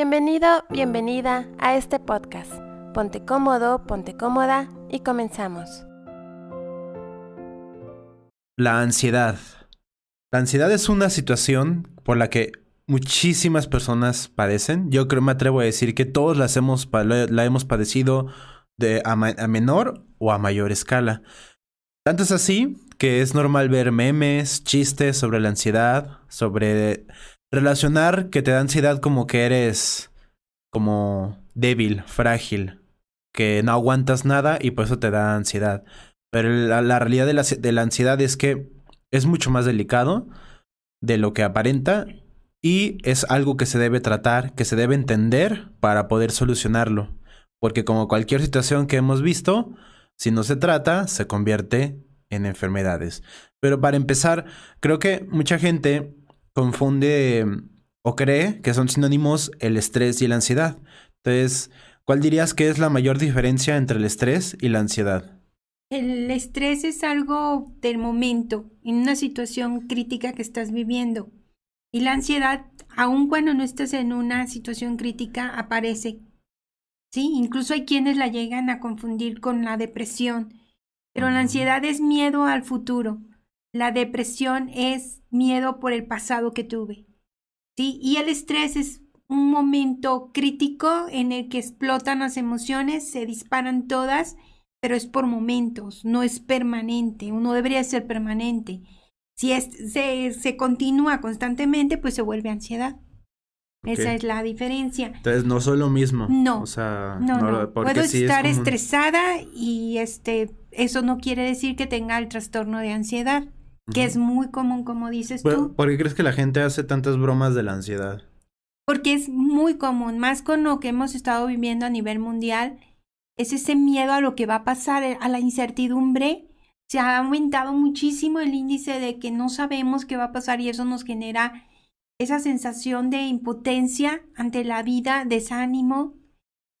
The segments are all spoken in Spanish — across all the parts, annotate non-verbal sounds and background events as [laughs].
Bienvenido, bienvenida a este podcast. Ponte cómodo, ponte cómoda y comenzamos. La ansiedad. La ansiedad es una situación por la que muchísimas personas padecen. Yo creo, me atrevo a decir que todos la hemos padecido de a, a menor o a mayor escala. Tanto es así que es normal ver memes, chistes sobre la ansiedad, sobre relacionar que te da ansiedad como que eres como débil, frágil, que no aguantas nada y por eso te da ansiedad. Pero la, realidad de la, de la ansiedad es que es mucho más delicado de lo que aparenta y es algo que se debe tratar, que se debe entender para poder solucionarlo. Porque como cualquier situación que hemos visto, si no se trata, se convierte en enfermedades. Pero para empezar, creo que mucha gente confunde o cree que son sinónimos el estrés y la ansiedad. Entonces, ¿cuál dirías que es la mayor diferencia entre el estrés y la ansiedad? El estrés es algo del momento, en una situación crítica que estás viviendo. Y la ansiedad, aun cuando no estás en una situación crítica, aparece. Sí, incluso hay quienes la llegan a confundir con la depresión. Pero la ansiedad es miedo al futuro. La depresión es miedo por el pasado que tuve. ¿sí? Y el estrés es un momento crítico en el que explotan las emociones, se disparan todas, pero es por momentos, no es permanente, uno debería ser permanente. Si es, se, se continúa constantemente, pues se vuelve ansiedad. Esa es la diferencia. Entonces no soy lo mismo. No. O sea, no, no. Puedo estar estresada y este, eso no quiere decir que tenga el trastorno de ansiedad que es muy común, como dices tú. ¿Por qué crees que la gente hace tantas bromas de la ansiedad? Porque es muy común, más con lo que hemos estado viviendo a nivel mundial, es ese miedo a lo que va a pasar, eh, a la incertidumbre. Se ha aumentado muchísimo el índice de que no sabemos qué va a pasar y eso nos genera esa sensación de impotencia ante la vida, desánimo,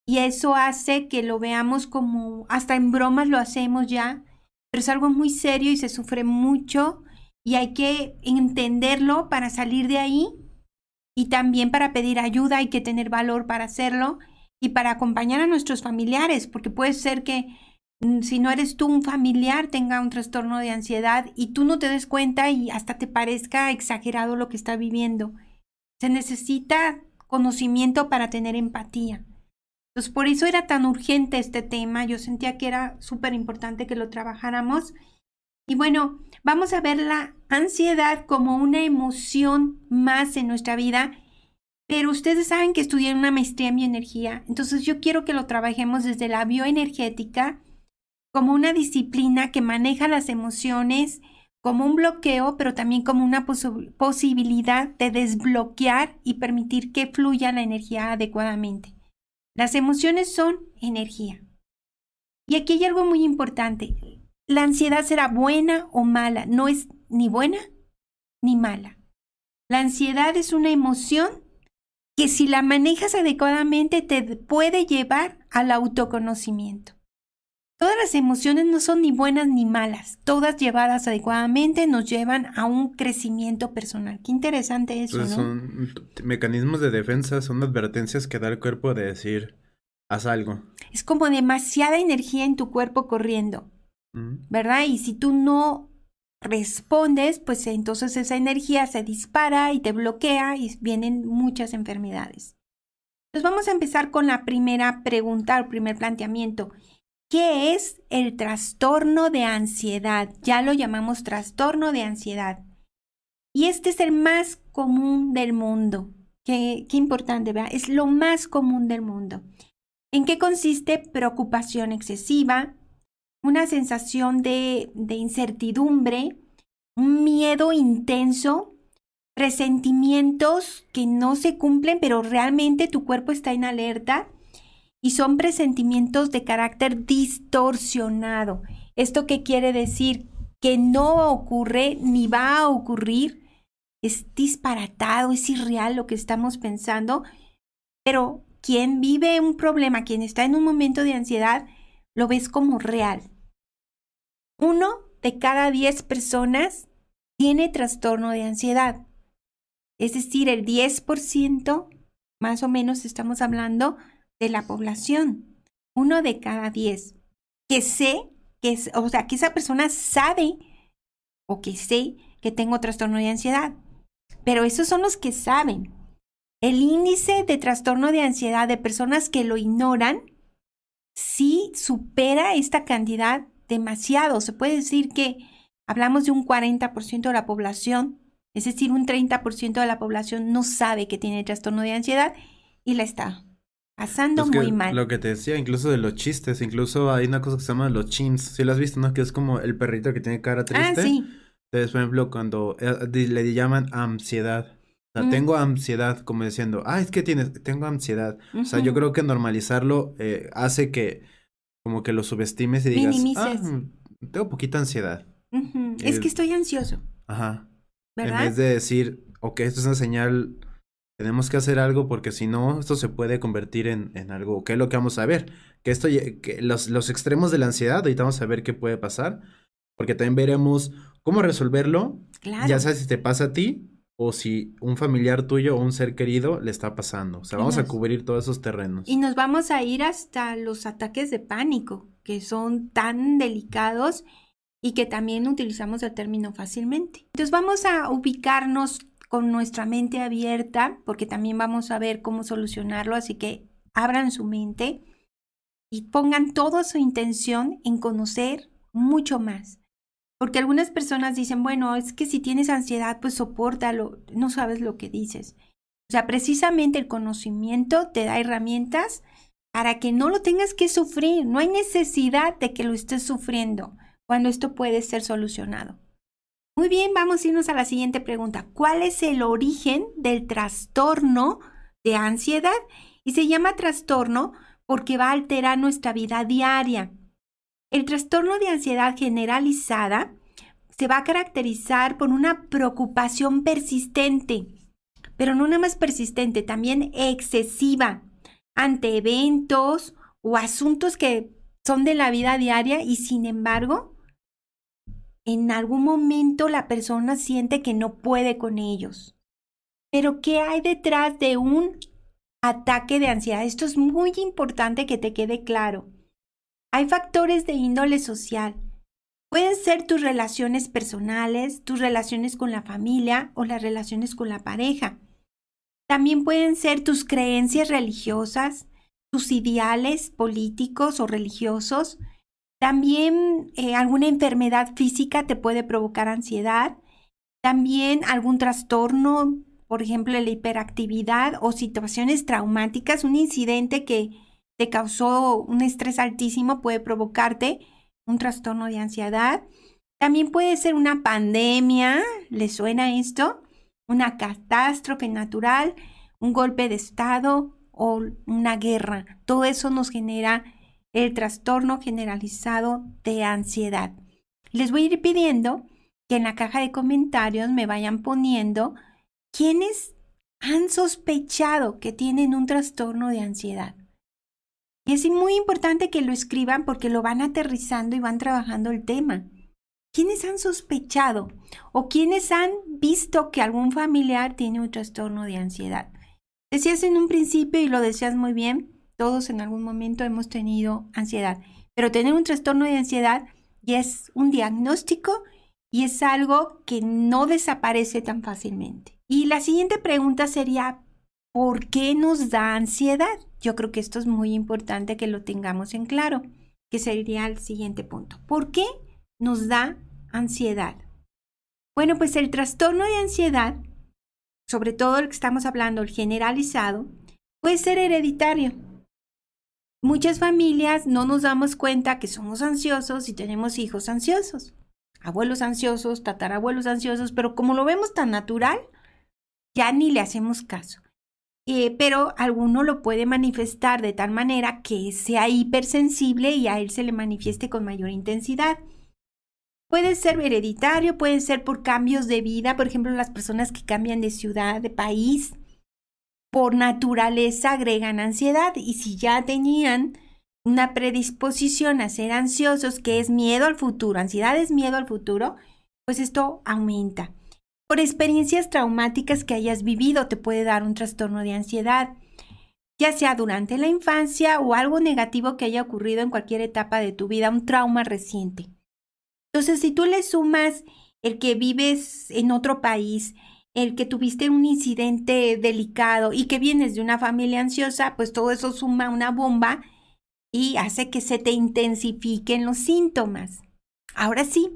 y eso hace que lo veamos como, hasta en bromas lo hacemos ya, pero es algo muy serio y se sufre mucho y hay que entenderlo para salir de ahí y también para pedir ayuda hay que tener valor para hacerlo y para acompañar a nuestros familiares, porque puede ser que mm, si no eres tú un familiar tenga un trastorno de ansiedad y tú no te des cuenta y hasta te parezca exagerado lo que está viviendo. Se necesita conocimiento para tener empatía. Entonces, por eso era tan urgente este tema. Yo sentía que era súper importante que lo trabajáramos. Y bueno, vamos a ver la ansiedad como una emoción más en nuestra vida. Pero ustedes saben que estudié una maestría en bioenergía. Entonces, yo quiero que lo trabajemos desde la bioenergética como una disciplina que maneja las emociones como un bloqueo, pero también como una posibilidad de desbloquear y permitir que fluya la energía adecuadamente. Las emociones son energía. Y aquí hay algo muy importante. La ansiedad será buena o mala, no es ni buena ni mala. La ansiedad es una emoción que si la manejas adecuadamente te puede llevar al autoconocimiento. Todas las emociones no son ni buenas ni malas, todas llevadas adecuadamente nos llevan a un crecimiento personal. Qué interesante eso, pues Son mecanismos de defensa, son advertencias que da el cuerpo de decir, haz algo. Es como demasiada energía en tu cuerpo corriendo, ¿verdad? Y si tú no respondes, pues entonces esa energía se dispara y te bloquea y vienen muchas enfermedades. Entonces vamos a empezar con la primera pregunta, el primer planteamiento. ¿Qué es el trastorno de ansiedad? Ya lo llamamos trastorno de ansiedad. Y este es el más común del mundo. Qué, qué importante, ¿verdad? Es lo más común del mundo. ¿En qué consiste preocupación excesiva? Una sensación de, de incertidumbre, un miedo intenso, presentimientos que no se cumplen, pero realmente tu cuerpo está en alerta y son presentimientos de carácter distorsionado. ¿Esto qué quiere decir? Que no ocurre ni va a ocurrir. Es disparatado, es irreal lo que estamos pensando, pero quien vive un problema, quien está en un momento de ansiedad, lo ves como real. Uno de cada diez personas tiene trastorno de ansiedad. Es decir, el 10% más o menos estamos hablando de la población, uno de cada diez, que sé que es, o sea, que esa persona sabe o que sé que tengo trastorno de ansiedad. Pero esos son los que saben. El índice de trastorno de ansiedad de personas que lo ignoran sí supera esta cantidad demasiado. Se puede decir que hablamos de un 40% de la población, es decir, un 30% de la población no sabe que tiene trastorno de ansiedad y la está pasando muy mal. Lo que te decía, incluso de los chistes, incluso hay una cosa que se llama los chins. Si lo has visto, ¿no? Que es como el perrito que tiene cara triste. Ah, sí. Entonces, por ejemplo, cuando eh, le llaman ansiedad. O sea, tengo ansiedad, como diciendo, ah, es que tienes, tengo ansiedad. O sea, yo creo que normalizarlo eh, hace que como que lo subestimes y digas, ah, mm, tengo poquita ansiedad. Es que estoy ansioso. Ajá. ¿Verdad? En vez de decir, ok, esto es una señal tenemos que hacer algo porque si no, esto se puede convertir en, en algo. ¿Qué es lo que vamos a ver? Que esto, que los, los extremos de la ansiedad, ahorita vamos a ver qué puede pasar. Porque también veremos cómo resolverlo. Claro. Ya sabes si te pasa a ti o si un familiar tuyo o un ser querido le está pasando. O sea, vamos a cubrir todos esos terrenos. Y nos vamos a ir hasta los ataques de pánico, que son tan delicados y que también utilizamos el término fácilmente. Entonces vamos a ubicarnos con nuestra mente abierta, porque también vamos a ver cómo solucionarlo, así que abran su mente y pongan toda su intención en conocer mucho más. Porque algunas personas dicen, bueno, es que si tienes ansiedad, pues soportalo, no sabes lo que dices. O sea, precisamente el conocimiento te da herramientas para que no lo tengas que sufrir. No hay necesidad de que lo estés sufriendo cuando esto puede ser solucionado. Muy bien, vamos a irnos a la siguiente pregunta. ¿Cuál es el origen del trastorno de ansiedad? Y se llama trastorno porque va a alterar nuestra vida diaria. El trastorno de ansiedad generalizada se va a caracterizar por una preocupación persistente, pero no nada más persistente, también excesiva ante eventos o asuntos que son de la vida diaria y sin embargo en algún momento la persona siente que no puede con ellos. Pero ¿qué hay detrás de un ataque de ansiedad? Esto es muy importante que te quede claro. Hay factores de índole social. Pueden ser tus relaciones personales, tus relaciones con la familia o las relaciones con la pareja. También pueden ser tus creencias religiosas, tus ideales políticos o religiosos, también eh, alguna enfermedad física te puede provocar ansiedad. También algún trastorno, por ejemplo, la hiperactividad o situaciones traumáticas, un incidente que te causó un estrés altísimo puede provocarte un trastorno de ansiedad. También puede ser una pandemia, ¿le suena esto? Una catástrofe natural, un golpe de estado o una guerra. Todo eso nos genera el trastorno generalizado de ansiedad. Les voy a ir pidiendo que en la caja de comentarios me vayan poniendo quiénes han sospechado que tienen un trastorno de ansiedad. Y es muy importante que lo escriban porque lo van aterrizando y van trabajando el tema. ¿Quiénes han sospechado o quiénes han visto que algún familiar tiene un trastorno de ansiedad? Decías en un principio y lo decías muy bien, todos en algún momento hemos tenido ansiedad, pero tener un trastorno de ansiedad es un diagnóstico y es algo que no desaparece tan fácilmente. Y la siguiente pregunta sería, ¿por qué nos da ansiedad? Yo creo que esto es muy importante que lo tengamos en claro, que sería el siguiente punto. ¿Por qué nos da ansiedad? Bueno, pues el trastorno de ansiedad, sobre todo el que estamos hablando, el generalizado, puede ser hereditario. Muchas familias no nos damos cuenta que somos ansiosos y tenemos hijos ansiosos, abuelos ansiosos, tatarabuelos ansiosos, pero como lo vemos tan natural, ya ni le hacemos caso. Eh, pero alguno lo puede manifestar de tal manera que sea hipersensible y a él se le manifieste con mayor intensidad. Puede ser hereditario, puede ser por cambios de vida, por ejemplo, las personas que cambian de ciudad, de país, por naturaleza agregan ansiedad y si ya tenían una predisposición a ser ansiosos, que es miedo al futuro, ansiedad es miedo al futuro, pues esto aumenta. Por experiencias traumáticas que hayas vivido te puede dar un trastorno de ansiedad. ya sea durante la infancia o algo negativo que haya ocurrido en cualquier etapa de tu vida, un trauma reciente. Entonces, si tú le sumas el que vives en otro país, el que tuviste un incidente delicado y que vienes de una familia ansiosa, pues todo eso suma una bomba y hace que se te intensifiquen los síntomas. Ahora sí,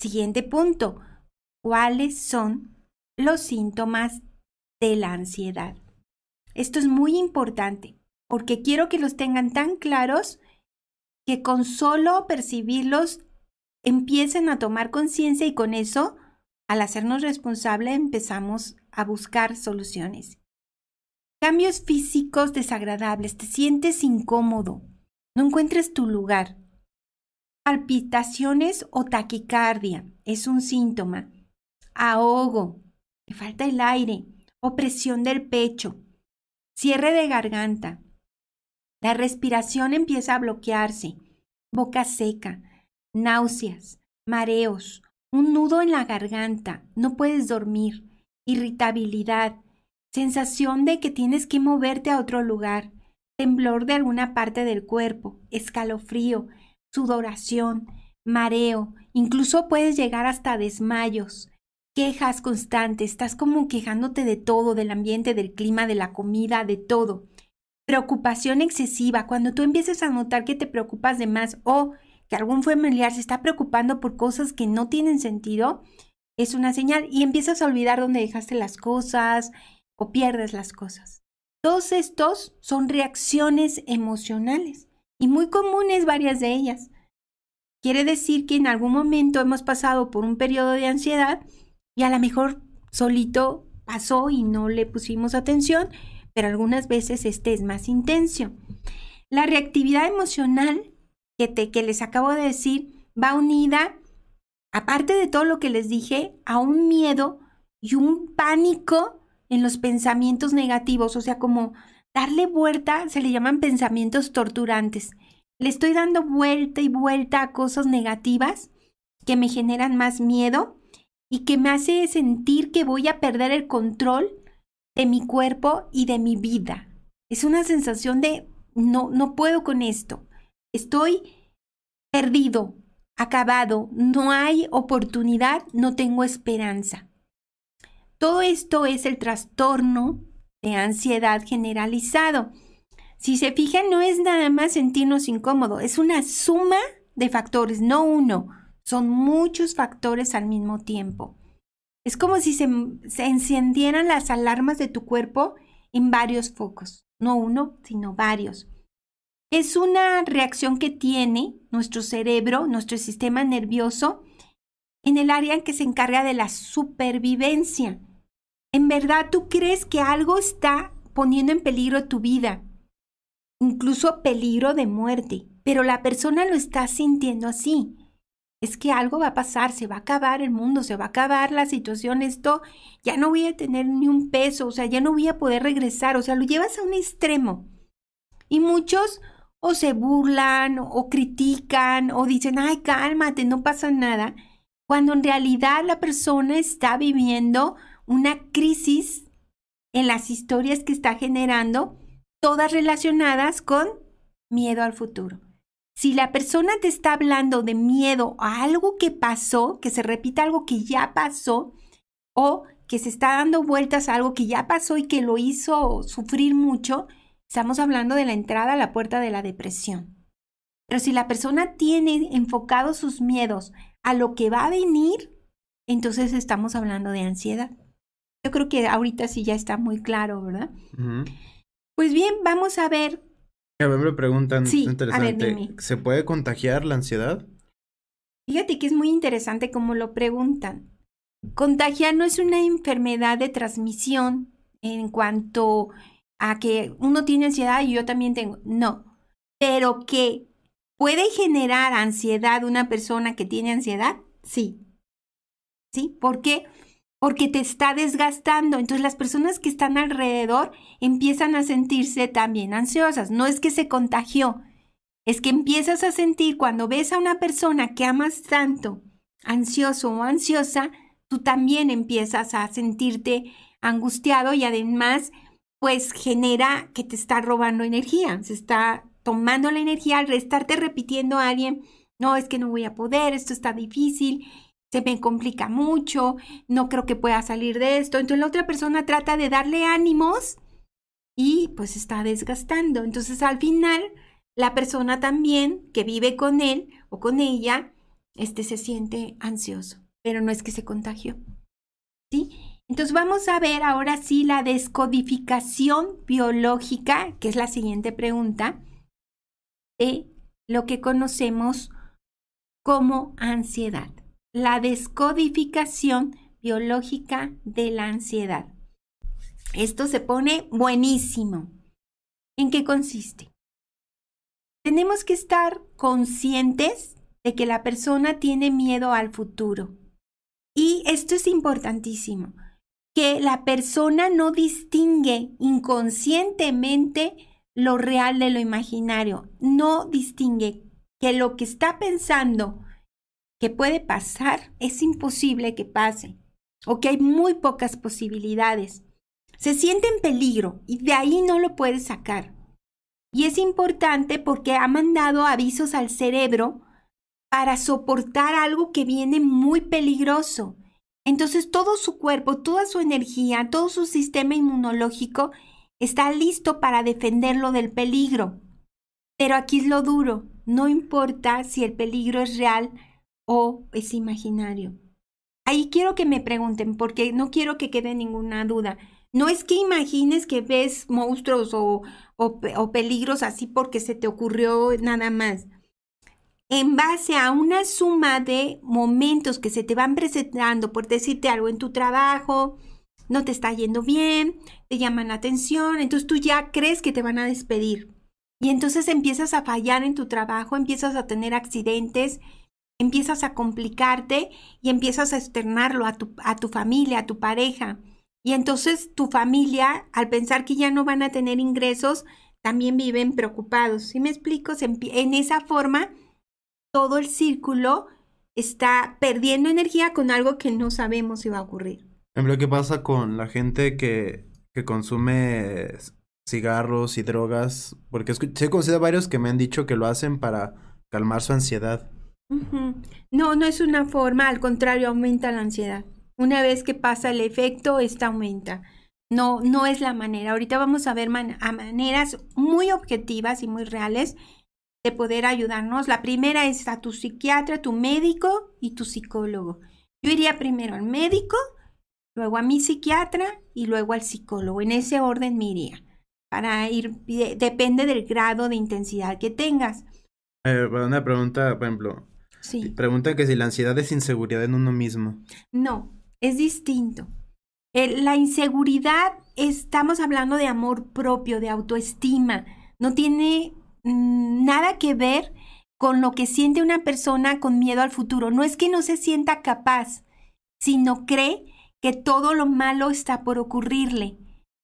siguiente punto. ¿Cuáles son los síntomas de la ansiedad? Esto es muy importante porque quiero que los tengan tan claros que con solo percibirlos empiecen a tomar conciencia y con eso, al hacernos responsable, empezamos a buscar soluciones. Cambios físicos desagradables, te sientes incómodo, no encuentres tu lugar. Palpitaciones o taquicardia es un síntoma. Ahogo, me falta el aire, opresión del pecho, cierre de garganta. La respiración empieza a bloquearse, boca seca, náuseas, mareos, un nudo en la garganta, no puedes dormir, irritabilidad, sensación de que tienes que moverte a otro lugar, temblor de alguna parte del cuerpo, escalofrío, sudoración, mareo, incluso puedes llegar hasta desmayos, quejas constantes, estás como quejándote de todo, del ambiente, del clima, de la comida, de todo. Preocupación excesiva, cuando tú empieces a notar que te preocupas de más o que algún familiar se está preocupando por cosas que no tienen sentido, es una señal y empiezas a olvidar dónde dejaste las cosas o pierdes las cosas. Todos estos son reacciones emocionales y muy comunes varias de ellas. Quiere decir que en algún momento hemos pasado por un periodo de ansiedad y a lo mejor solito pasó y no le pusimos atención, pero algunas veces este es más intenso. La reactividad emocional que, te, que les acabo de decir va unida, aparte de todo lo que les dije, a un miedo y un pánico en los pensamientos negativos, o sea, como darle vuelta, se le llaman pensamientos torturantes. Le estoy dando vuelta y vuelta a cosas negativas que me generan más miedo y que me hace sentir que voy a perder el control de mi cuerpo y de mi vida. Es una sensación de no, no puedo con esto. Estoy perdido, acabado, no hay oportunidad, no tengo esperanza. Todo esto es el trastorno de ansiedad generalizado. Si se fijan, no es nada más sentirnos incómodos, es una suma de factores, no uno. Son muchos factores al mismo tiempo. Es como si se, encendieran las alarmas de tu cuerpo en varios focos, no uno, sino varios. Es una reacción que tiene nuestro cerebro, nuestro sistema nervioso, en el área en que se encarga de la supervivencia. En verdad, tú crees que algo está poniendo en peligro tu vida, incluso peligro de muerte, pero la persona lo está sintiendo así es que algo va a pasar, se va a acabar el mundo, se va a acabar la situación, esto ya no voy a tener ni un peso, o sea, ya no voy a poder regresar, o sea, lo llevas a un extremo. Y muchos o se burlan o critican o dicen, ay, cálmate, no pasa nada, cuando en realidad la persona está viviendo una crisis en las historias que está generando, todas relacionadas con miedo al futuro. Si la persona te está hablando de miedo a algo que pasó, que se repita algo que ya pasó, o que se está dando vueltas a algo que ya pasó y que lo hizo sufrir mucho, estamos hablando de la entrada a la puerta de la depresión. Pero si la persona tiene enfocados sus miedos a lo que va a venir, entonces estamos hablando de ansiedad. Yo creo que ahorita sí ya está muy claro, ¿verdad? Pues bien, vamos a ver a ver, me preguntan, sí, interesante, ¿se puede contagiar la ansiedad? Fíjate que es muy interesante cómo lo preguntan. Contagiar no es una enfermedad de transmisión en cuanto a que uno tiene ansiedad y yo también tengo. No, pero que puede generar ansiedad una persona que tiene ansiedad, sí. ¿Sí? ¿Por qué? porque te está desgastando. Entonces las personas que están alrededor empiezan a sentirse también ansiosas. No es que se contagió, es que empiezas a sentir cuando ves a una persona que amas tanto, ansioso o ansiosa, tú también empiezas a sentirte angustiado y además pues genera que te está robando energía, se está tomando la energía al estarte repitiendo a alguien, no, es que no voy a poder, esto está difícil, se me complica mucho, no creo que pueda salir de esto. Entonces la otra persona trata de darle ánimos y pues está desgastando. Entonces al final la persona también que vive con él o con ella, este se siente ansioso, pero no es que se contagió. ¿Sí? Entonces vamos a ver ahora sí la descodificación biológica, que es la siguiente pregunta, de lo que conocemos como ansiedad. La descodificación biológica de la ansiedad. Esto se pone buenísimo. ¿En qué consiste? Tenemos que estar conscientes de que la persona tiene miedo al futuro. Y esto es importantísimo que la persona no distingue inconscientemente lo real de lo imaginario, no distingue que lo que está pensando que puede pasar es imposible que pase o que hay muy pocas posibilidades. Se siente en peligro y de ahí no lo puede sacar. Y es importante porque ha mandado avisos al cerebro para soportar algo que viene muy peligroso. Entonces todo su cuerpo, toda su energía, todo su sistema inmunológico está listo para defenderlo del peligro. Pero aquí es lo duro, no importa si el peligro es real o es imaginario. Ahí quiero que me pregunten, porque no quiero que quede ninguna duda. No es que imagines que ves monstruos o, o peligros así porque se te ocurrió nada más en base a una suma de momentos que se te van presentando, por decirte algo, en tu trabajo, no te está yendo bien, te llaman la atención, entonces tú ya crees que te van a despedir. Y entonces empiezas a fallar en tu trabajo, empiezas a tener accidentes, empiezas a complicarte y empiezas a externarlo a tu, a tu familia, a tu pareja. Y entonces tu familia, al pensar que ya no van a tener ingresos, también viven preocupados. ¿Sí me explico? En esa forma todo el círculo está perdiendo energía con algo que no sabemos si va a ocurrir. Ejemplo, ¿qué pasa con la gente que, que consume cigarros y drogas? Porque he conocido varios que me han dicho que lo hacen para calmar su ansiedad. No, no es una forma, al contrario, aumenta la ansiedad. Una vez que pasa el efecto, esta aumenta. No, no es la manera. Ahorita vamos a ver a maneras muy objetivas y muy reales de poder ayudarnos. La primera es a tu psiquiatra, tu médico y tu psicólogo. Yo iría primero al médico, luego a mi psiquiatra y luego al psicólogo. En ese orden me iría. Para ir, depende del grado de intensidad que tengas. Eh, una pregunta, por ejemplo. Sí. Pregunta que si la ansiedad es inseguridad en uno mismo. No, es distinto. la inseguridad, estamos hablando de amor propio, de autoestima. No tiene nada que ver con lo que siente una persona con miedo al futuro. No es que no se sienta capaz, sino cree que todo lo malo está por ocurrirle.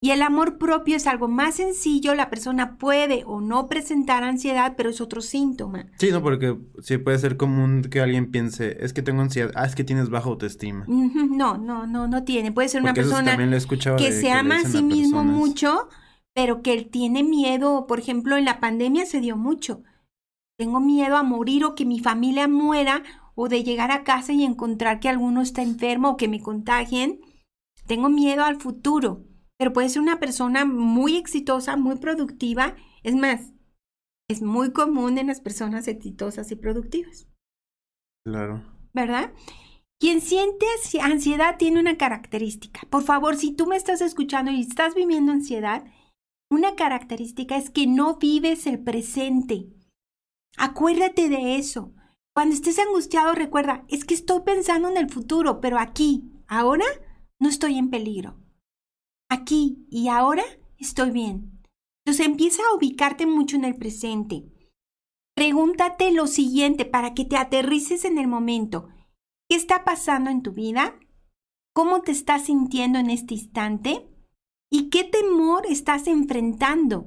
Y el amor propio es algo más sencillo, la persona puede o no presentar ansiedad, pero es otro síntoma. Sí, no, porque sí puede ser común que alguien piense, es que tengo ansiedad, ah, es que tienes baja autoestima. No, no, no, no tiene. Puede ser una persona que se ama a sí mismo mucho, pero que él tiene miedo, por ejemplo, en la pandemia se dio mucho. Tengo miedo a morir o que mi familia muera o de llegar a casa y encontrar que alguno está enfermo o que me contagien. Tengo miedo al futuro, pero puede ser una persona muy exitosa, muy productiva. Es más, es muy común en las personas exitosas y productivas. Claro. ¿Verdad? Quien siente ansiedad tiene una característica. Por favor, si tú me estás escuchando y estás viviendo ansiedad, una característica es que no vives el presente. Acuérdate de eso. Cuando estés angustiado, recuerda, es que estoy pensando en el futuro, pero aquí, ahora, no estoy en peligro. Aquí y ahora estoy bien. Entonces empieza a ubicarte mucho en el presente. Pregúntate lo siguiente para que te aterrices en el momento. ¿Qué está pasando en tu vida? ¿Cómo te estás sintiendo en este instante? ¿Y qué temor estás enfrentando?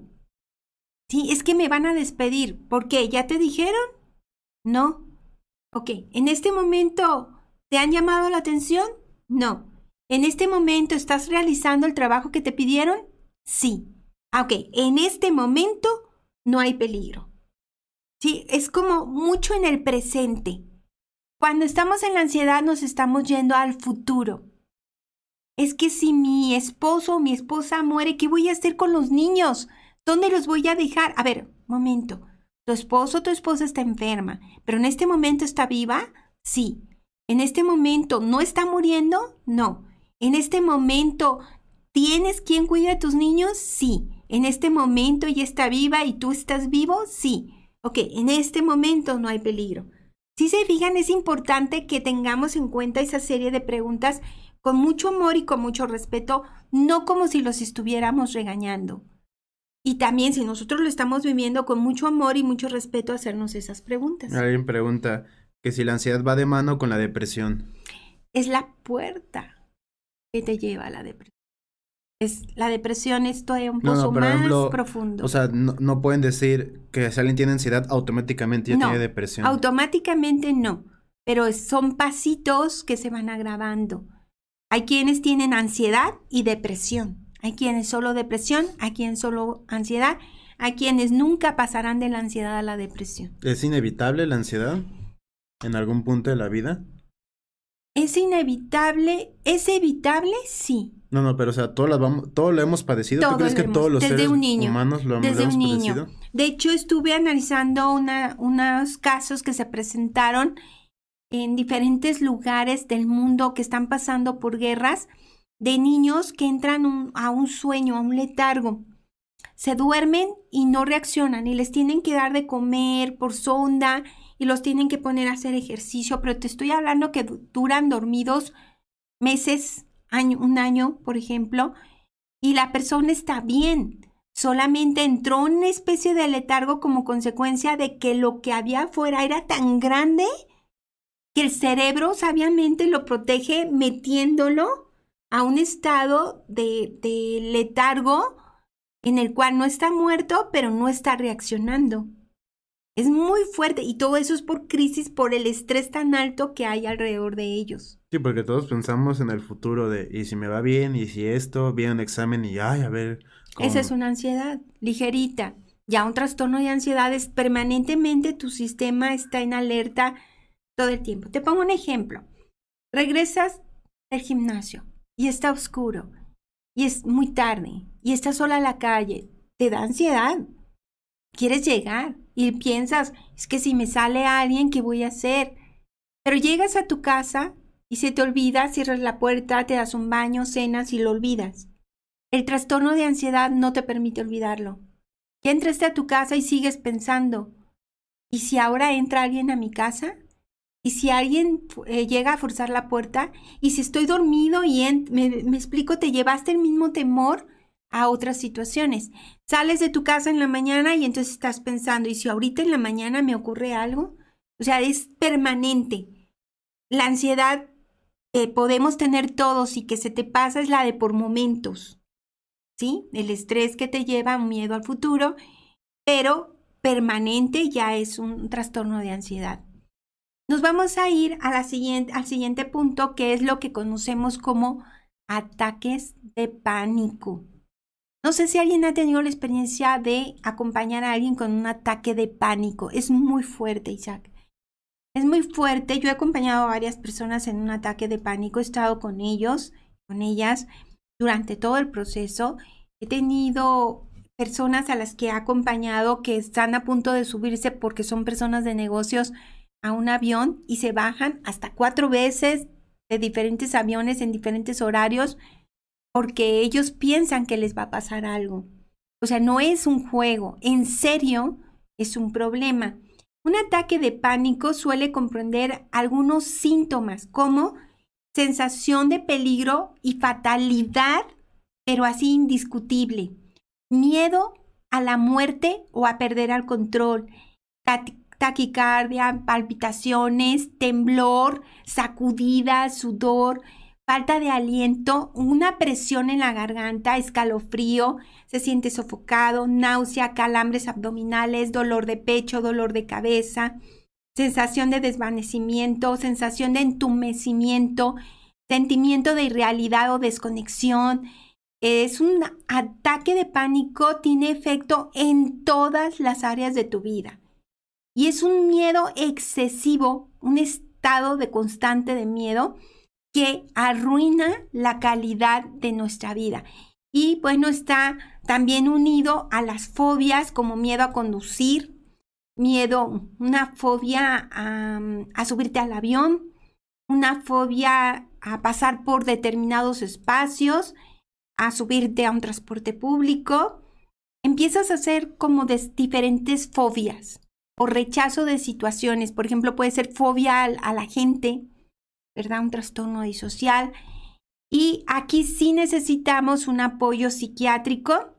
Sí, es que me van a despedir. ¿Por qué? ¿Ya te dijeron? No. Ok, ¿en este momento te han llamado la atención? No. ¿En este momento estás realizando el trabajo que te pidieron? Sí. Ah, ok, en este momento no hay peligro. Sí, es como mucho en el presente. Cuando estamos en la ansiedad nos estamos yendo al futuro. Es que si mi esposo o mi esposa muere, ¿qué voy a hacer con los niños? ¿Dónde los voy a dejar? A ver, momento. Tu esposo o tu esposa está enferma, pero en este momento está viva? Sí. ¿En este momento no está muriendo? No. ¿En este momento tienes quien cuida a tus niños? Sí. ¿En este momento ella está viva y tú estás vivo? Sí. Ok, en este momento no hay peligro. Si se fijan, es importante que tengamos en cuenta esa serie de preguntas con mucho amor y con mucho respeto, no como si los estuviéramos regañando. Y también si nosotros lo estamos viviendo con mucho amor y mucho respeto, hacernos esas preguntas. Alguien pregunta que si la ansiedad va de mano con la depresión. Es la puerta que te lleva a la depresión. Es, la depresión es todavía un pozo más profundo. O sea, no, pueden decir que si alguien tiene ansiedad, automáticamente ya tiene depresión. Automáticamente no, pero son pasitos que se van agravando. Hay quienes tienen ansiedad y depresión. Hay quienes solo depresión, hay quienes solo ansiedad, hay quienes nunca pasarán de la ansiedad a la depresión. ¿Es inevitable la ansiedad en algún punto de la vida? ¿Es inevitable? ¿Es evitable? Sí. No, no, pero o sea, todos, vamos, todo lo hemos padecido. ¿Tú crees que todos los seres humanos lo, desde hemos un niño. De hecho, estuve analizando una, unos casos que se presentaron en diferentes lugares del mundo que están pasando por guerras de niños que entran a un sueño, a un letargo. Se duermen y no reaccionan y les tienen que dar de comer por sonda y los tienen que poner a hacer ejercicio, pero te estoy hablando que duran dormidos meses, año, un año, por ejemplo, y la persona está bien. Solamente entró en una especie de letargo como consecuencia de que lo que había afuera era tan grande que el cerebro sabiamente lo protege metiéndolo a un estado de, letargo en el cual no está muerto, pero no está reaccionando. Es muy fuerte y todo eso es por crisis, por el estrés tan alto que hay alrededor de ellos. Sí, porque todos pensamos en el futuro de, y si me va bien, y si esto, viene un examen y, ay, a ver. Esa es una ansiedad ligerita. Ya un trastorno de ansiedad es permanentemente tu sistema está en alerta todo el tiempo. Te pongo un ejemplo. Regresas del gimnasio y está oscuro y es muy tarde y estás sola en la calle. Te da ansiedad. Quieres llegar y piensas, es que si me sale alguien, ¿qué voy a hacer? Pero llegas a tu casa y se te olvida, cierras la puerta, te das un baño, cenas y lo olvidas. El trastorno de ansiedad no te permite olvidarlo. Ya entraste a tu casa y sigues pensando, ¿y si ahora entra alguien a mi casa? Y si alguien eh, llega a forzar la puerta, y si estoy dormido y me, explico, te llevaste el mismo temor a otras situaciones. Sales de tu casa en la mañana y entonces estás pensando, ¿y si ahorita en la mañana me ocurre algo? O sea, es permanente. La ansiedad que podemos tener todos y que se te pasa es la de por momentos. ¿Sí? El estrés que te lleva un miedo al futuro, pero permanente ya es un trastorno de ansiedad. Nos vamos a ir al siguiente punto, que es lo que conocemos como ataques de pánico. No sé si alguien ha tenido la experiencia de acompañar a alguien con un ataque de pánico. Es muy fuerte, Isaac. Es muy fuerte. Yo he acompañado a varias personas en un ataque de pánico. He estado con ellos, con ellas, durante todo el proceso. He tenido personas a las que he acompañado que están a punto de subirse porque son personas de negocios a un avión y se bajan hasta cuatro veces de diferentes aviones en diferentes horarios porque ellos piensan que les va a pasar algo. O sea, no es un juego, en serio es un problema. Un ataque de pánico suele comprender algunos síntomas como sensación de peligro y fatalidad, pero así indiscutible. Miedo a la muerte o a perder el control taquicardia, palpitaciones, temblor, sacudidas, sudor, falta de aliento, una presión en la garganta, escalofrío, se siente sofocado, náusea, calambres abdominales, dolor de pecho, dolor de cabeza, sensación de desvanecimiento, sensación de entumecimiento, sentimiento de irrealidad o desconexión, es un ataque de pánico, tiene efecto en todas las áreas de tu vida. Y es un miedo excesivo, un estado de constante de miedo que arruina la calidad de nuestra vida. Y bueno, está también unido a las fobias como miedo a conducir, miedo, una fobia a, subirte al avión, una fobia a pasar por determinados espacios, a subirte a un transporte público, empiezas a hacer como diferentes fobias o rechazo de situaciones. Por ejemplo, puede ser fobia a la gente, ¿verdad? Un trastorno disocial. Y aquí sí necesitamos un apoyo psiquiátrico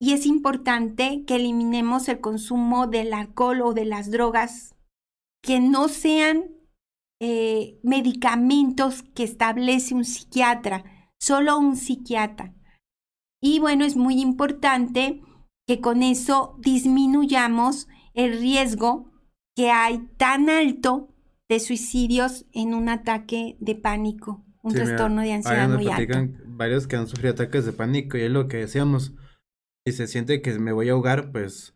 y es importante que eliminemos el consumo del alcohol o de las drogas que no sean eh, medicamentos que establece un psiquiatra, solo un psiquiatra. Y bueno, es muy importante que con eso disminuyamos el riesgo que hay tan alto de suicidios en un ataque de pánico, un trastorno de ansiedad muy alto. Varios que han sufrido ataques de pánico y es lo que decíamos. Si se siente que me voy a ahogar, pues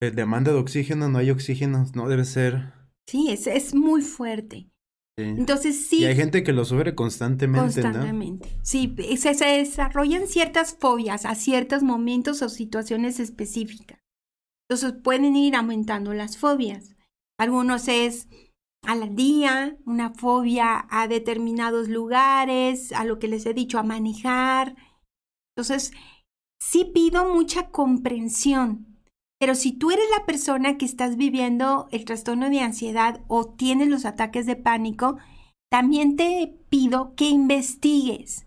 demanda de oxígeno, no hay oxígeno, no debe ser Sí, es, es muy fuerte. Entonces sí. Y hay gente que lo sufre constantemente. Constantemente. Sí, se, se, desarrollan ciertas fobias a ciertos momentos o situaciones específicas. Entonces pueden ir aumentando las fobias. Algunos es al día, una fobia a determinados lugares, a lo que les he dicho, a manejar. Entonces, sí pido mucha comprensión pero si tú eres la persona que estás viviendo el trastorno de ansiedad o tienes los ataques de pánico, también te pido que investigues,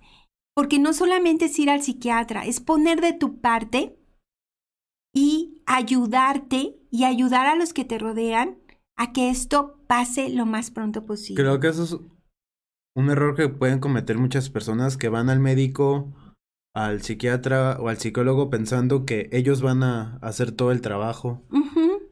porque no solamente es ir al psiquiatra, es poner de tu parte y ayudarte y ayudar a los que te rodean a que esto pase lo más pronto posible. Creo que eso es un error que pueden cometer muchas personas que van al médico al psiquiatra o al psicólogo pensando que ellos van a hacer todo el trabajo.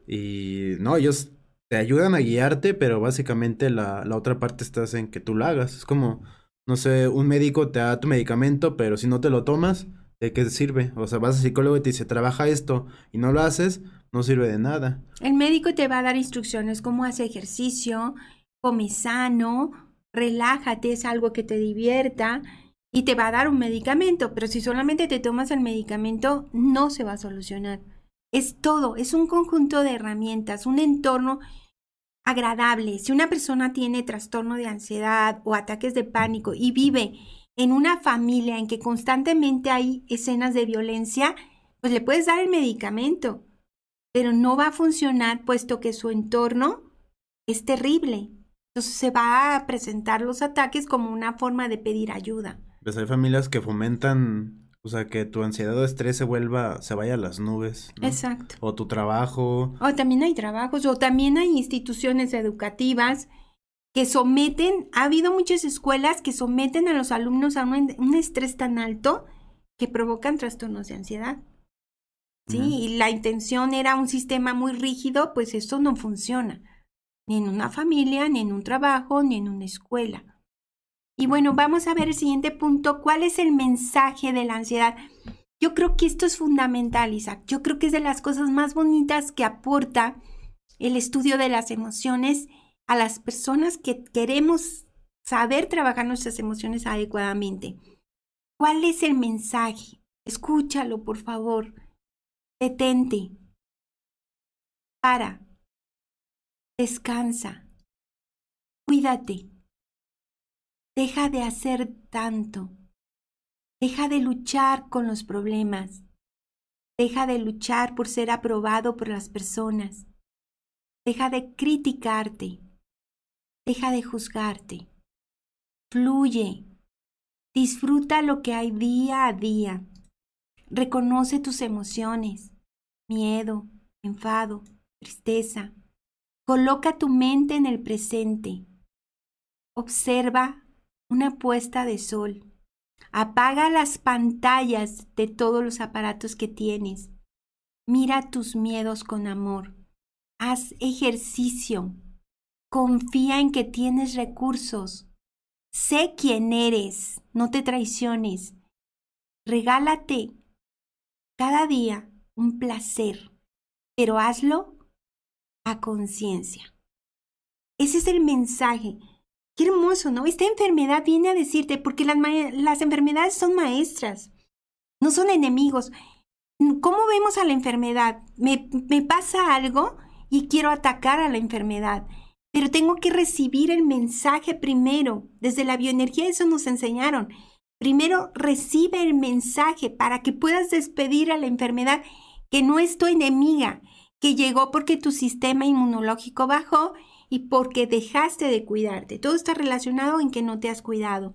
Y no, ellos te ayudan a guiarte, pero básicamente la, la otra parte está en que tú lo hagas. Es como, no sé, un médico te da tu medicamento, pero si no te lo tomas, ¿de qué sirve? O sea, vas al psicólogo y te dice, trabaja esto y no lo haces, no sirve de nada. El médico te va a dar instrucciones como hace ejercicio, come sano, relájate, es algo que te divierta y te va a dar un medicamento, pero si solamente te tomas el medicamento, no se va a solucionar. Es todo, es un conjunto de herramientas, un entorno agradable. Si una persona tiene trastorno de ansiedad o ataques de pánico y vive en una familia en que constantemente hay escenas de violencia, pues le puedes dar el medicamento, pero no va a funcionar puesto que su entorno es terrible. Entonces se va a presentar los ataques como una forma de pedir ayuda. Pues hay familias que fomentan, o sea, que tu ansiedad o estrés se vuelva, se vaya a las nubes. Exacto. O tu trabajo. O también hay trabajos, o también hay instituciones educativas que someten, ha habido muchas escuelas que someten a los alumnos a un, estrés tan alto que provocan trastornos de ansiedad. Sí, y la intención era un sistema muy rígido, pues eso no funciona. Ni en una familia, ni en un trabajo, ni en una escuela. Y bueno, vamos a ver el siguiente punto. ¿Cuál es el mensaje de la ansiedad? Yo creo que esto es fundamental, Isaac. Yo creo que es de las cosas más bonitas que aporta el estudio de las emociones a las personas que queremos saber trabajar nuestras emociones adecuadamente. ¿Cuál es el mensaje? Escúchalo, por favor. Detente. Para. Descansa. Cuídate. Deja de hacer tanto. Deja de luchar con los problemas. Deja de luchar por ser aprobado por las personas. Deja de criticarte. Deja de juzgarte. Fluye. Disfruta lo que hay día a día. Reconoce tus emociones. Miedo, enfado, tristeza. Coloca tu mente en el presente. Observa una puesta de sol. Apaga las pantallas de todos los aparatos que tienes. Mira tus miedos con amor. Haz ejercicio. Confía en que tienes recursos. Sé quién eres. No te traiciones. regálate cada día un placer, pero hazlo a conciencia. Ese es el mensaje. Qué hermoso, ¿no? Esta enfermedad viene a decirte, porque las, enfermedades son maestras, no son enemigos. ¿Cómo vemos a la enfermedad? Me, me pasa algo y quiero atacar a la enfermedad, pero tengo que recibir el mensaje primero. Desde la bioenergía eso nos enseñaron. Primero recibe el mensaje para que puedas despedir a la enfermedad que no es tu enemiga, que llegó porque tu sistema inmunológico bajó y porque dejaste de cuidarte. Todo está relacionado en que no te has cuidado.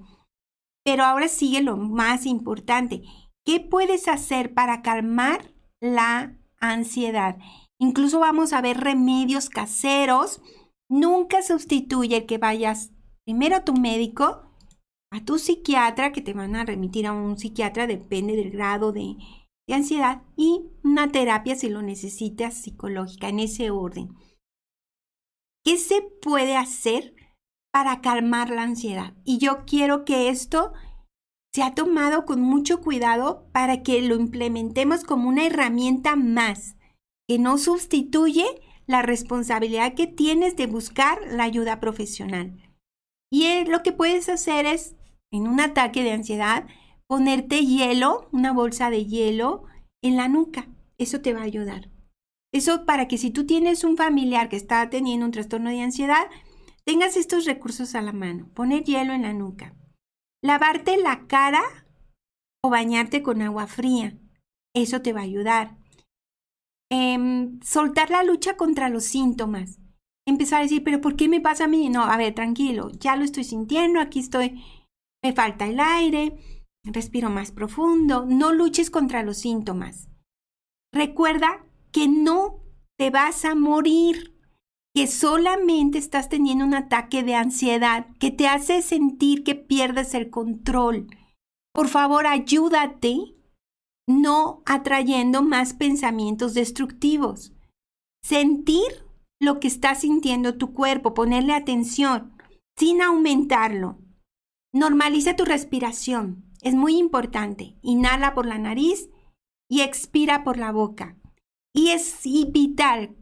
Pero ahora sigue lo más importante. ¿Qué puedes hacer para calmar la ansiedad? Incluso vamos a ver remedios caseros. Nunca sustituye el que vayas primero a tu médico, a tu psiquiatra, que te van a remitir a un psiquiatra, depende del grado de, de ansiedad, y una terapia si lo necesitas psicológica, en ese orden. ¿Qué se puede hacer para calmar la ansiedad? Y yo quiero que esto se ha tomado con mucho cuidado para que lo implementemos como una herramienta más, que no sustituye la responsabilidad que tienes de buscar la ayuda profesional. Y lo que puedes hacer es, en un ataque de ansiedad, ponerte hielo, una bolsa de hielo en la nuca. Eso te va a ayudar. Eso para que si tú tienes un familiar que está teniendo un trastorno de ansiedad, tengas estos recursos a la mano. Poner hielo en la nuca. Lavarte la cara o bañarte con agua fría. Eso te va a ayudar. Em, soltar la lucha contra los síntomas. Empezar a decir, pero ¿por qué me pasa a mí? No, a ver, tranquilo, ya lo estoy sintiendo, aquí estoy, me falta el aire, respiro más profundo. No luches contra los síntomas. Recuerda que no te vas a morir, que solamente estás teniendo un ataque de ansiedad que te hace sentir que pierdes el control. Por favor, ayúdate no atrayendo más pensamientos destructivos. Sentir lo que está sintiendo tu cuerpo, ponerle atención sin aumentarlo. Normaliza tu respiración. Es muy importante. Inhala por la nariz y expira por la boca. Y es vital.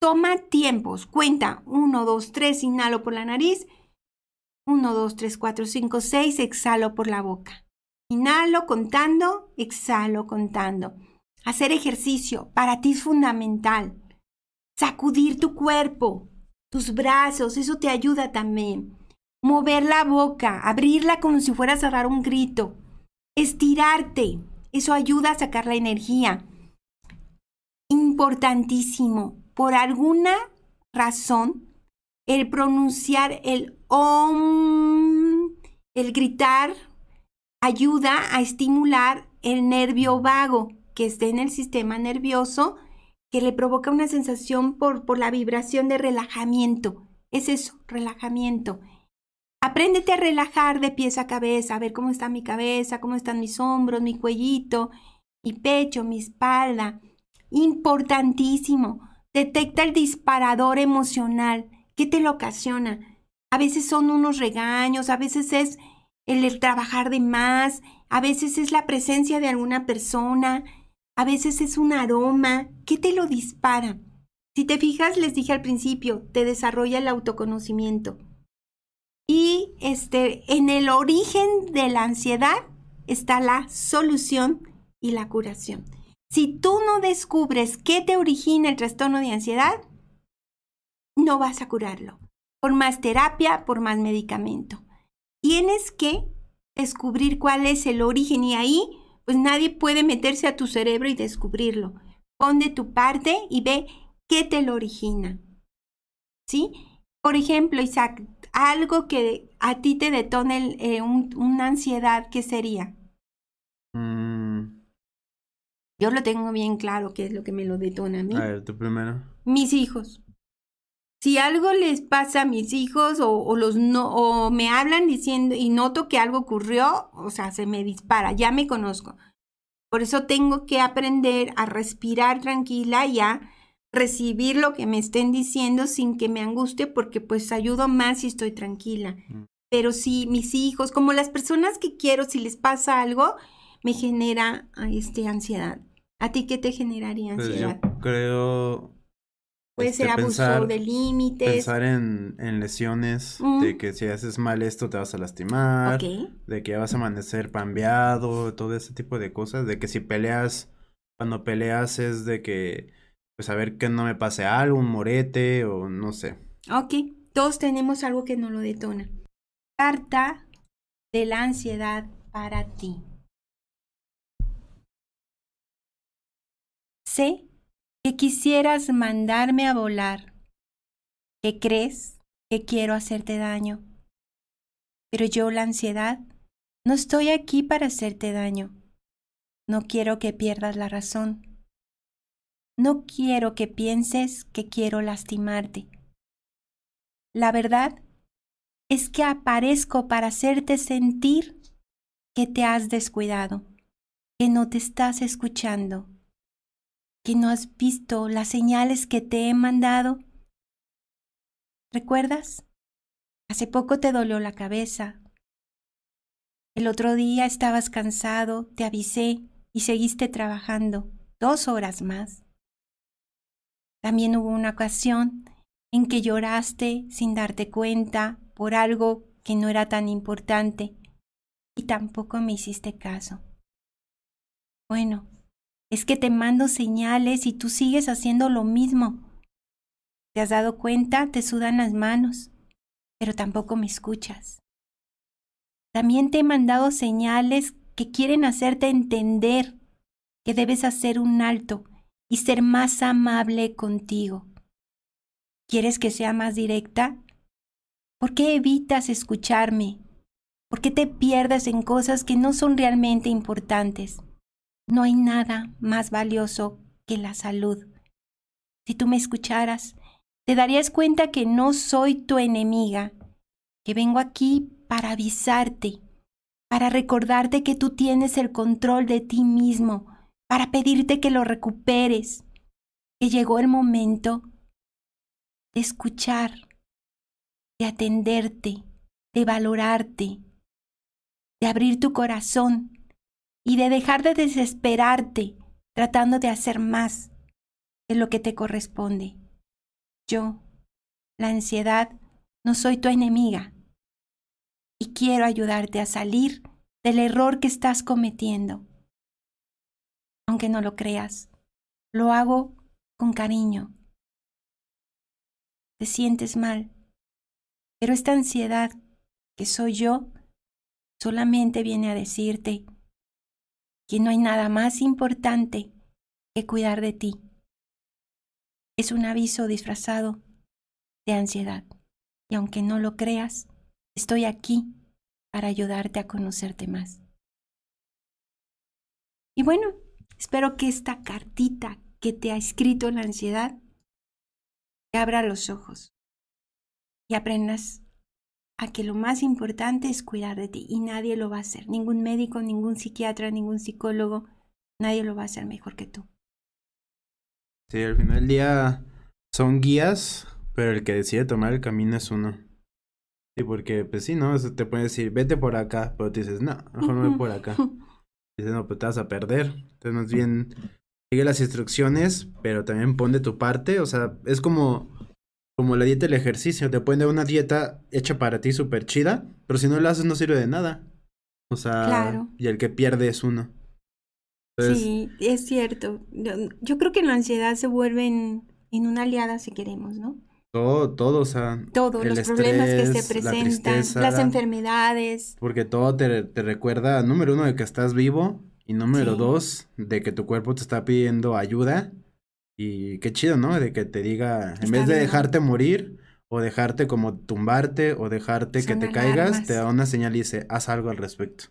Toma tiempos. Cuenta. 1, 2, 3, inhalo por la nariz. 1, 2, 3, 4, 5, 6, exhalo por la boca. Inhalo contando, exhalo contando. Hacer ejercicio para ti es fundamental. Sacudir tu cuerpo, tus brazos, eso te ayuda también. Mover la boca, abrirla como si fueras a dar un grito. Estirarte, eso ayuda a sacar la energía importantísimo. Por alguna razón, el pronunciar el om, el gritar, ayuda a estimular el nervio vago que esté en el sistema nervioso, que le provoca una sensación por, por la vibración de relajamiento. Es eso, relajamiento. Apréndete a relajar de pies a cabeza, a ver cómo está mi cabeza, cómo están mis hombros, mi cuellito, mi pecho, mi espalda importantísimo. Detecta el disparador emocional. ¿Qué te lo ocasiona? A veces son unos regaños, a veces es el, trabajar de más, a veces es la presencia de alguna persona, a veces es un aroma. ¿Qué te lo dispara? Si te fijas, les dije al principio, te desarrolla el autoconocimiento. Y este, en el origen de la ansiedad está la solución y la curación. Si tú no descubres qué te origina el trastorno de ansiedad, no vas a curarlo. Por más terapia, por más medicamento. Tienes que descubrir cuál es el origen y ahí, pues nadie puede meterse a tu cerebro y descubrirlo. Pon de tu parte y ve qué te lo origina. ¿Sí? Por ejemplo, Isaac, algo que a ti te detone eh, una ansiedad, ¿qué sería? Mm. Yo lo tengo bien claro qué es lo que me lo detona a mí. A ver, tú primero. Mis hijos. Si algo les pasa a mis hijos o, los no, o me hablan diciendo y noto que algo ocurrió, o sea, se me dispara, ya me conozco. Por eso tengo que aprender a respirar tranquila y a recibir lo que me estén diciendo sin que me angustie porque pues ayudo más si estoy tranquila. Mm. Pero si mis hijos, como las personas que quiero, si les pasa algo, me genera este, ansiedad. ¿A ti qué te generaría Pues ansiedad? yo creo. Puede este, ser abuso pensar- de límites. Pensar en, en lesiones, Mm. de que si haces mal esto te vas a lastimar, de que vas a amanecer pambeado, todo ese tipo de cosas, de que si peleas, cuando peleas es de que, pues a ver que no me pase algo, un morete o no sé. Ok, todos tenemos algo que nos lo detona. Carta de la ansiedad para ti. Sé que quisieras mandarme a volar, que crees que quiero hacerte daño, pero yo, la ansiedad, no estoy aquí para hacerte daño. No quiero que pierdas la razón. No quiero que pienses que quiero lastimarte. La verdad es que aparezco para hacerte sentir que te has descuidado, que no te estás escuchando, que no has visto las señales que te he mandado. ¿Recuerdas? Hace poco te dolió la cabeza. El otro día estabas cansado, te avisé y seguiste trabajando dos horas más. También hubo una ocasión en que lloraste sin darte cuenta por algo que no era tan importante y tampoco me hiciste caso. Bueno, es que te mando señales y tú sigues haciendo lo mismo. ¿Te has dado cuenta? Te sudan las manos, pero tampoco me escuchas. También te he mandado señales que quieren hacerte entender que debes hacer un alto y ser más amable contigo. ¿Quieres que sea más directa? ¿Por qué evitas escucharme? ¿Por qué te pierdes en cosas que no son realmente importantes? No hay nada más valioso que la salud. Si tú me escucharas, te darías cuenta que no soy tu enemiga, que vengo aquí para avisarte, para recordarte que tú tienes el control de ti mismo, para pedirte que lo recuperes, que llegó el momento de escuchar, de atenderte, de valorarte, de abrir tu corazón y de dejar de desesperarte tratando de hacer más de lo que te corresponde. Yo, la ansiedad, no soy tu enemiga y quiero ayudarte a salir del error que estás cometiendo. Aunque no lo creas, lo hago con cariño. Te sientes mal, pero esta ansiedad que soy yo solamente viene a decirte que no hay nada más importante que cuidar de ti. Es un aviso disfrazado de ansiedad. Y aunque no lo creas, estoy aquí para ayudarte a conocerte más. Y bueno, espero que esta cartita que te ha escrito la ansiedad te abra los ojos y aprendas a que lo más importante es cuidar de ti y nadie lo va a hacer. Ningún médico, ningún psiquiatra, ningún psicólogo, nadie lo va a hacer mejor que tú. Sí, al final del día son guías, pero el que decide tomar el camino es uno. Sí, porque, pues sí, ¿no? Eso te puede decir, vete por acá, pero tú dices, no, mejor me voy por acá. [laughs] Dices, no, pues te vas a perder. Entonces, más bien, sigue las instrucciones, pero también pon de tu parte. O sea, es como, como la dieta y el ejercicio. Te pueden dar una dieta hecha para ti súper chida, pero si no la haces no sirve de nada. O sea, Claro. y el que pierde es uno. Entonces, Sí, es cierto. Yo, creo que la ansiedad se vuelve en, en una aliada si queremos, ¿no? todo, todo, o sea, Todos los problemas que se estrés, la presentan, tristeza. las enfermedades. Porque todo te, te recuerda, número uno, de que estás vivo. Y número Sí. dos, de que tu cuerpo te está pidiendo ayuda. Y qué chido, ¿no? De que te diga, en vez de dejarte morir, o dejarte como tumbarte, o dejarte que te caigas, te da una señal y dice, haz algo al respecto.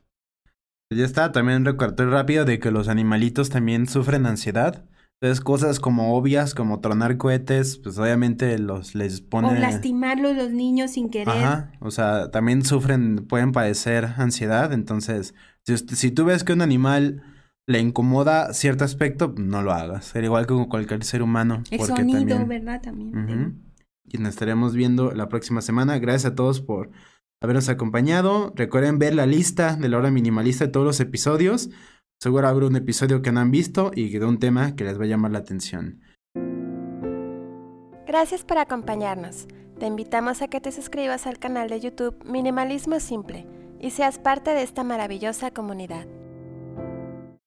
Ya está, también recordé rápido de que los animalitos también sufren ansiedad. Entonces, cosas como obvias, como tronar cohetes, pues obviamente los les pone... O lastimarlos los niños sin querer. Ajá, o sea, también sufren, pueden padecer ansiedad, entonces, si, si tú ves que un animal le incomoda cierto aspecto, no lo hagas, al igual que con cualquier ser humano, El porque sonido, también... ¿verdad? También. Y nos estaremos viendo la próxima semana. Gracias a todos por habernos acompañado. Recuerden ver la lista de la hora minimalista de todos los episodios Seguro habrá un episodio que no han visto y de un tema que les va a llamar la atención. Gracias por acompañarnos. Te invitamos a que te suscribas al canal de YouTube Minimalismo Simple y seas parte de esta maravillosa comunidad.